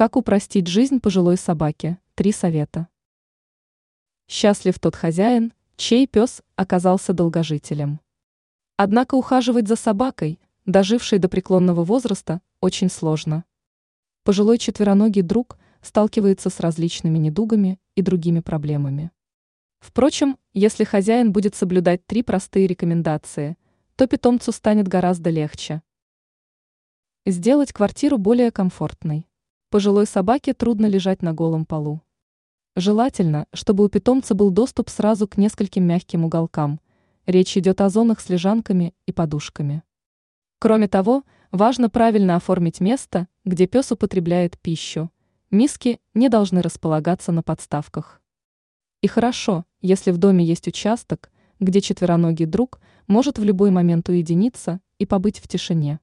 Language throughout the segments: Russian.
Как упростить жизнь пожилой собаке? Три совета. Счастлив тот хозяин, чей пес оказался долгожителем. Однако ухаживать за собакой, дожившей до преклонного возраста, очень сложно. Пожилой четвероногий друг сталкивается с различными недугами и другими проблемами. Впрочем, если хозяин будет соблюдать три простые рекомендации, то питомцу станет гораздо легче. Сделать квартиру более комфортной. Пожилой собаке трудно лежать на голом полу. Желательно, чтобы у питомца был доступ сразу к нескольким мягким уголкам. Речь идет о зонах с лежанками и подушками. Кроме того, важно правильно оформить место, где пес употребляет пищу. Миски не должны располагаться на подставках. И хорошо, если в доме есть участок, где четвероногий друг может в любой момент уединиться и побыть в тишине.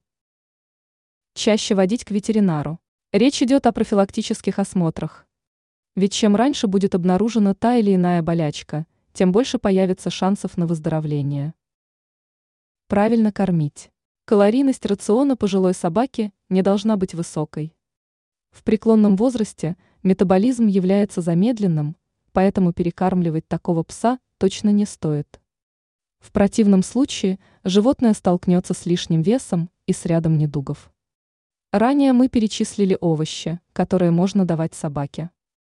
Чаще водить к ветеринару. Речь идет о профилактических осмотрах. Ведь чем раньше будет обнаружена та или иная болячка, тем больше появится шансов на выздоровление. Правильно кормить. Калорийность рациона пожилой собаки не должна быть высокой. В преклонном возрасте метаболизм является замедленным, поэтому перекармливать такого пса точно не стоит. В противном случае животное столкнется с лишним весом и с рядом недугов. Ранее мы перечислили овощи, которые можно давать собаке.